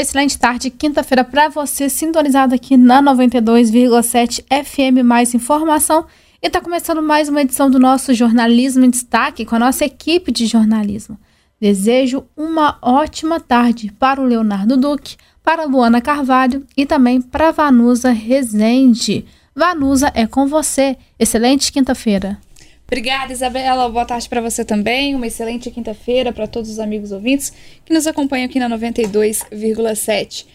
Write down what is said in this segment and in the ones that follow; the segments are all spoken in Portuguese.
Excelente tarde, quinta-feira para você, sintonizado aqui na 92,7 FM Mais Informação. E está começando mais uma edição do nosso Jornalismo em Destaque com a nossa equipe de jornalismo. Desejo uma ótima tarde para o Leonardo Duque, para a Luana Carvalho e também para a Vanusa Rezende. Vanusa, é com você. Excelente quinta-feira. Obrigada, Isabela. Boa tarde para você também. Uma excelente quinta-feira para todos os amigos ouvintes que nos acompanham aqui na 92,7.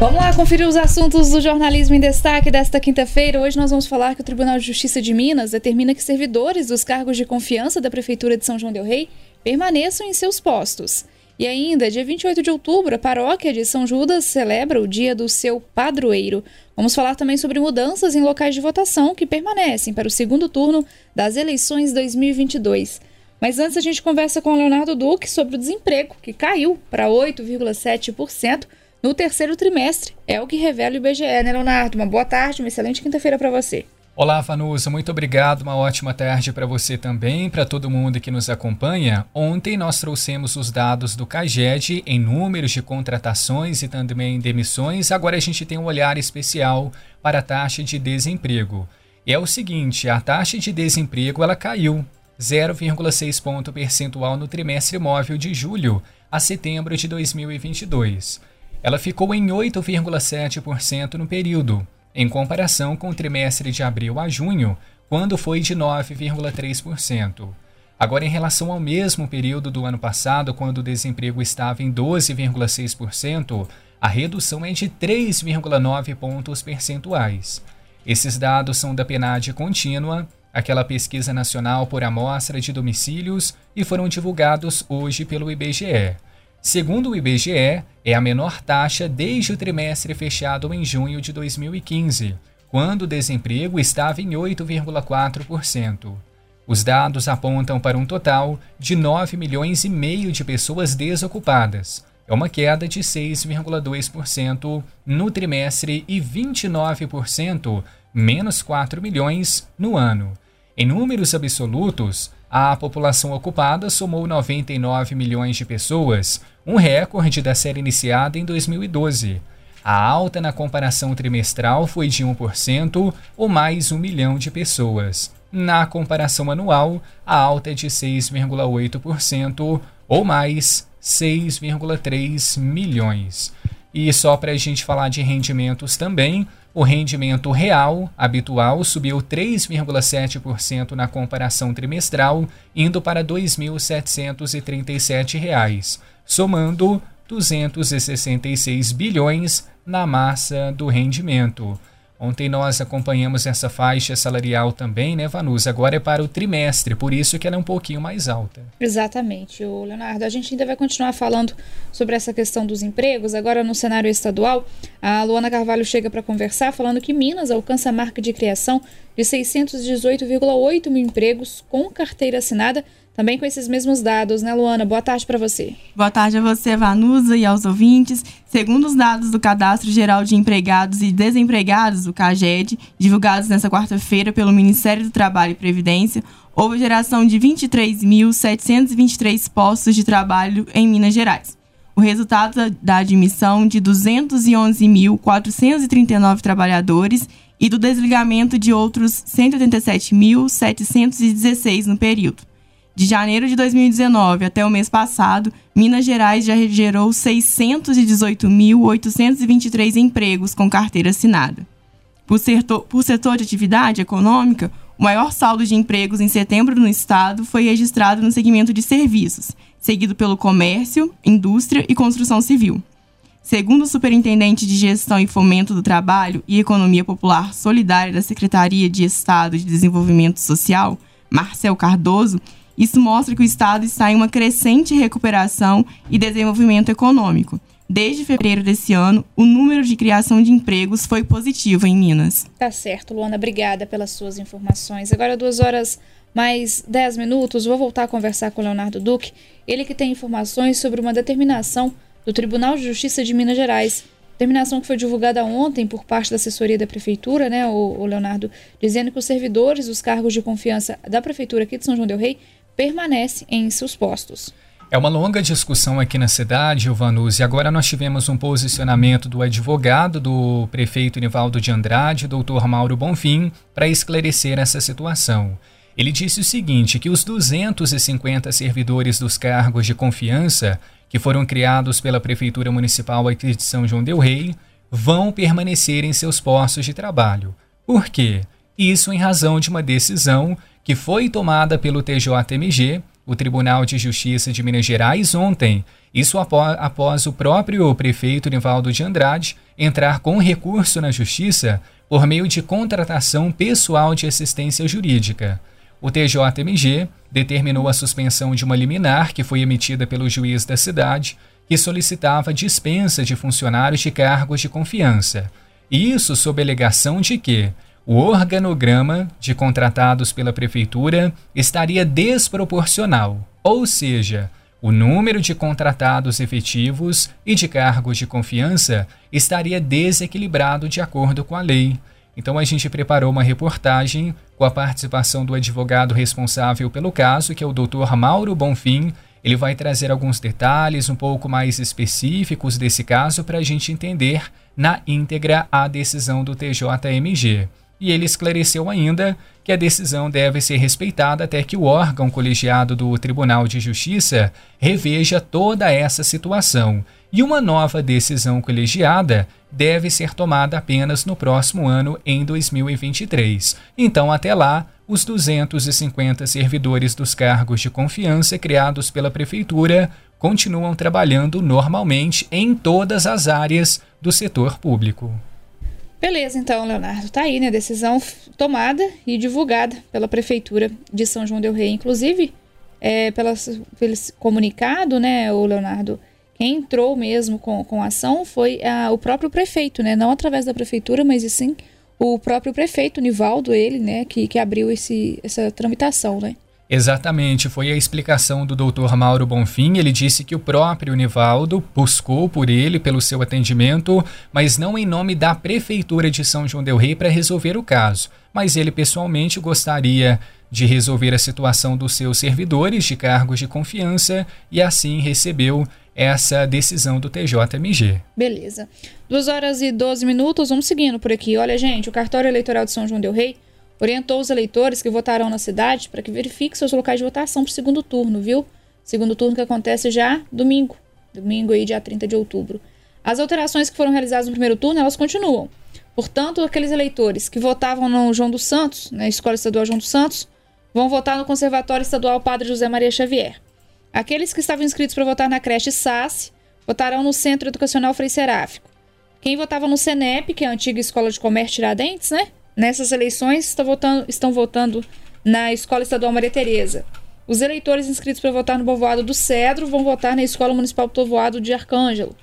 Vamos lá conferir os assuntos do jornalismo em destaque desta quinta-feira. Hoje nós vamos falar que o Tribunal de Justiça de Minas determina que servidores dos cargos de confiança da Prefeitura de São João Del Rei permaneçam em seus postos. E ainda, dia 28 de outubro, a paróquia de São Judas celebra o dia do seu padroeiro. Vamos falar também sobre mudanças em locais de votação que permanecem para o segundo turno das eleições 2022. Mas antes a gente conversa com o Leonardo Duque sobre o desemprego, que caiu para 8,7% no terceiro trimestre. É o que revela o IBGE, né, Leonardo? Uma boa tarde, uma excelente quinta-feira para você. Olá, Vanusa, muito obrigado. Uma ótima tarde para você também, para todo mundo que nos acompanha. Ontem nós trouxemos os dados do CAGED em números de contratações e também demissões. Agora a gente tem um olhar especial para a taxa de desemprego. E é o seguinte, a taxa de desemprego ela caiu 0,6 ponto percentual no trimestre móvel de julho a setembro de 2022. Ela ficou em 8,7% no período em comparação com o trimestre de abril a junho, quando foi de 9,3%. Agora, em relação ao mesmo período do ano passado, quando o desemprego estava em 12,6%, a redução é de 3,9 pontos percentuais. Esses dados são da PNAD contínua, aquela pesquisa nacional por amostra de domicílios, e foram divulgados hoje pelo IBGE. Segundo o IBGE, é a menor taxa desde o trimestre fechado em junho de 2015, quando o desemprego estava em 8,4%. Os dados apontam para um total de 9 milhões e meio de pessoas desocupadas. É uma queda de 6,2% no trimestre e 29% menos 4 milhões no ano. Em números absolutos, a população ocupada somou 99 milhões de pessoas, um recorde da série iniciada em 2012. A alta na comparação trimestral foi de 1%, ou mais 1 milhão de pessoas. Na comparação anual, a alta é de 6,8%, ou mais 6,3 milhões. E só para a gente falar de rendimentos também, o rendimento real habitual subiu 3,7% na comparação trimestral, indo para R$ 2.737, somando 266 bilhões na massa do rendimento. Ontem nós acompanhamos essa faixa salarial também, né, Vanusa? Agora é para o trimestre, por isso que ela é um pouquinho mais alta. Exatamente, o Leonardo. A gente ainda vai continuar falando sobre essa questão dos empregos. Agora, no cenário estadual, a Luana Carvalho chega para conversar falando que Minas alcança a marca de criação de 618,8 mil empregos com carteira assinada também com esses mesmos dados, né, Luana? Boa tarde para você. Boa tarde a você, Vanusa, e aos ouvintes. Segundo os dados do Cadastro Geral de Empregados e Desempregados, o CAGED, divulgados nesta quarta-feira pelo Ministério do Trabalho e Previdência, houve geração de 23.723 postos de trabalho em Minas Gerais. O resultado da admissão de 211.439 trabalhadores e do desligamento de outros 187.716 no período. De janeiro de 2019 até o mês passado, Minas Gerais já gerou 618.823 empregos com carteira assinada. Por setor, por setor de atividade econômica, o maior saldo de empregos em setembro no estado foi registrado no segmento de serviços, seguido pelo comércio, indústria e construção civil. Segundo o superintendente de Gestão e Fomento do Trabalho e Economia Popular Solidária da Secretaria de Estado de Desenvolvimento Social, Marcel Cardoso, isso mostra que o Estado está em uma crescente recuperação e desenvolvimento econômico. Desde fevereiro desse ano, o número de criação de empregos foi positivo em Minas. Tá certo, Luana. Obrigada pelas suas informações. Agora, duas horas mais dez minutos, vou voltar a conversar com o Leonardo Duque. Ele que tem informações sobre uma determinação do Tribunal de Justiça de Minas Gerais. Determinação que foi divulgada ontem por parte da assessoria da Prefeitura, né, o, o Leonardo, dizendo que os servidores dos cargos de confiança da Prefeitura aqui de São João Del Rei permanece em seus postos. É uma longa discussão aqui na cidade, Vanus, e agora nós tivemos um posicionamento do advogado do prefeito Nivaldo de Andrade, doutor Mauro Bonfim, para esclarecer essa situação. Ele disse o seguinte, que os 250 servidores dos cargos de confiança que foram criados pela Prefeitura Municipal aqui de São João del Rei vão permanecer em seus postos de trabalho. Por quê? Isso em razão de uma decisão que foi tomada pelo TJMG o Tribunal de Justiça de Minas Gerais ontem, isso após, após o próprio prefeito Nivaldo de Andrade entrar com recurso na Justiça por meio de contratação pessoal de assistência jurídica. O TJMG determinou a suspensão de uma liminar que foi emitida pelo juiz da cidade, que solicitava dispensa de funcionários de cargos de confiança. Isso sob alegação de que o organograma de contratados pela prefeitura estaria desproporcional, ou seja, o número de contratados efetivos e de cargos de confiança estaria desequilibrado de acordo com a lei. Então a gente preparou uma reportagem com a participação do advogado responsável pelo caso, que é o Dr. Mauro Bonfim. Ele vai trazer alguns detalhes um pouco mais específicos desse caso para a gente entender na íntegra a decisão do TJMG. E ele esclareceu ainda que a decisão deve ser respeitada até que o órgão colegiado do Tribunal de Justiça reveja toda essa situação. E uma nova decisão colegiada deve ser tomada apenas no próximo ano, em 2023. Então, até lá, os 250 servidores dos cargos de confiança criados pela Prefeitura continuam trabalhando normalmente em todas as áreas do setor público. Beleza, então, Leonardo, tá aí, né? Decisão tomada e divulgada pela Prefeitura de São João Del Rei. Inclusive, é, pela, pelo comunicado, né, o Leonardo, quem entrou mesmo com, com a ação foi a, o próprio prefeito, né? Não através da Prefeitura, mas sim o próprio prefeito, Nivaldo, ele, né, que, que abriu esse, essa tramitação, né? Exatamente, foi a explicação do Dr. Mauro Bonfim. Ele disse que o próprio Nivaldo buscou por ele, pelo seu atendimento, mas não em nome da Prefeitura de São João Del Rei para resolver o caso. Mas ele pessoalmente gostaria de resolver a situação dos seus servidores de cargos de confiança e assim recebeu essa decisão do TJMG. Beleza. Duas horas e 12 minutos, vamos seguindo por aqui. Olha, gente, o cartório eleitoral de São João Del Rei orientou os eleitores que votarão na cidade para que verifiquem seus locais de votação para o segundo turno, viu? Segundo turno que acontece já domingo, domingo aí, dia 30 de outubro. As alterações que foram realizadas no primeiro turno, elas continuam. Portanto, aqueles eleitores que votavam no João dos Santos, na Escola Estadual João dos Santos, vão votar no Conservatório Estadual Padre José Maria Xavier. Aqueles que estavam inscritos para votar na creche SAS votarão no Centro Educacional Frei Seráfico. Quem votava no CENEP, que é a antiga Escola de Comércio Tiradentes, né? Nessas eleições estão votando, estão votando na Escola Estadual Maria Tereza. Os eleitores inscritos para votar no povoado do Cedro vão votar na Escola Municipal do Povoado de Arcângelo.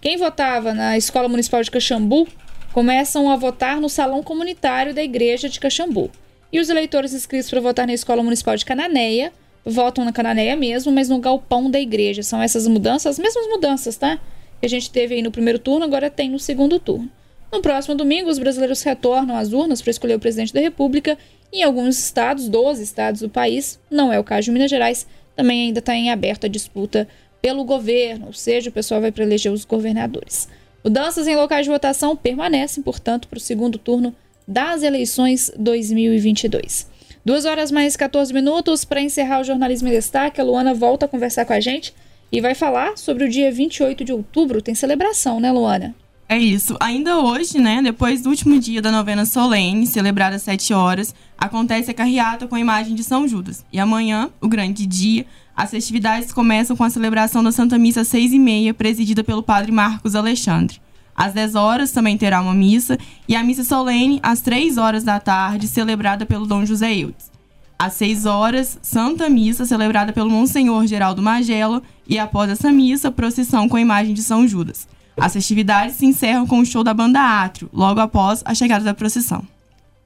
Quem votava na Escola Municipal de Caxambu começam a votar no Salão Comunitário da Igreja de Caxambu. E os eleitores inscritos para votar na Escola Municipal de Cananéia votam na Cananéia mesmo, mas no galpão da igreja. São essas mudanças, as mesmas mudanças, tá? Que a gente teve aí no primeiro turno, agora tem no segundo turno. No próximo domingo, os brasileiros retornam às urnas para escolher o presidente da República. Em alguns estados, 12 estados do país, não é o caso de Minas Gerais, também ainda está em aberta disputa pelo governo, ou seja, o pessoal vai para eleger os governadores. Mudanças em locais de votação permanecem, portanto, para o segundo turno das eleições 2022. Duas horas mais 14 minutos para encerrar o Jornalismo em Destaque. A Luana volta a conversar com a gente e vai falar sobre o dia 28 de outubro. Tem celebração, né, Luana? É isso. Ainda hoje, né, depois do último dia da novena solene, celebrada às 7 horas, acontece a carreata com a imagem de São Judas. E amanhã, o grande dia, as festividades começam com a celebração da Santa Missa às 6 e meia, presidida pelo padre Marcos Alexandre. Às 10 horas também terá uma missa, e a missa solene às 3 horas da tarde, celebrada pelo Dom José Eudes. Às 6 horas, Santa Missa, celebrada pelo Monsenhor Geraldo Magela, e após essa missa, procissão com a imagem de São Judas. As festividades se encerram com o show da banda Átrio, logo após a chegada da procissão.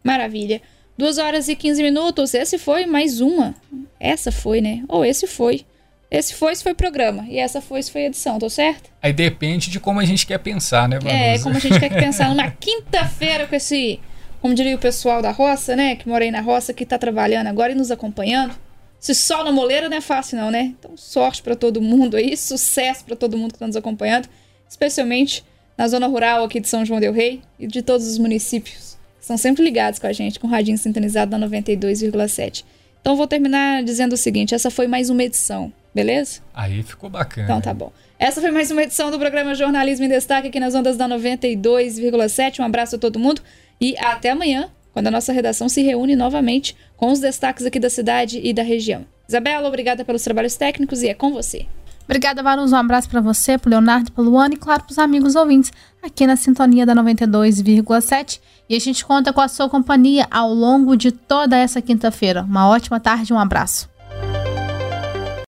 Maravilha. 2 horas e 15 minutos. Esse foi mais uma. Essa foi, né? Ou esse foi. Esse foi, se foi programa. E essa foi, se foi edição, tô certo? Aí depende de como a gente quer pensar, né, Vanusa? É, como a gente quer pensar numa quinta-feira com esse, como diria o pessoal da roça, né? Que mora aí na roça, que tá trabalhando agora e nos acompanhando. Se sol na moleira não é fácil não, né? Então sorte para todo mundo aí, sucesso para todo mundo que está nos acompanhando, especialmente na zona rural aqui de São João del Rei e de todos os municípios que são sempre ligados com a gente, com o radinho sintonizado na 92,7. Então vou terminar dizendo o seguinte, essa foi mais uma edição, beleza? Aí ficou bacana. Então tá bom. Essa foi mais uma edição do programa Jornalismo em Destaque aqui nas ondas da 92,7. Um abraço a todo mundo e até amanhã, quando a nossa redação se reúne novamente com os destaques aqui da cidade e da região. Isabela, obrigada pelos trabalhos técnicos e é com você. Obrigada, Varus. Um abraço para você, pro Leonardo, pro Luana e, claro, pros amigos ouvintes aqui na sintonia da 92,7. E a gente conta com a sua companhia ao longo de toda essa quinta-feira. Uma ótima tarde, um abraço.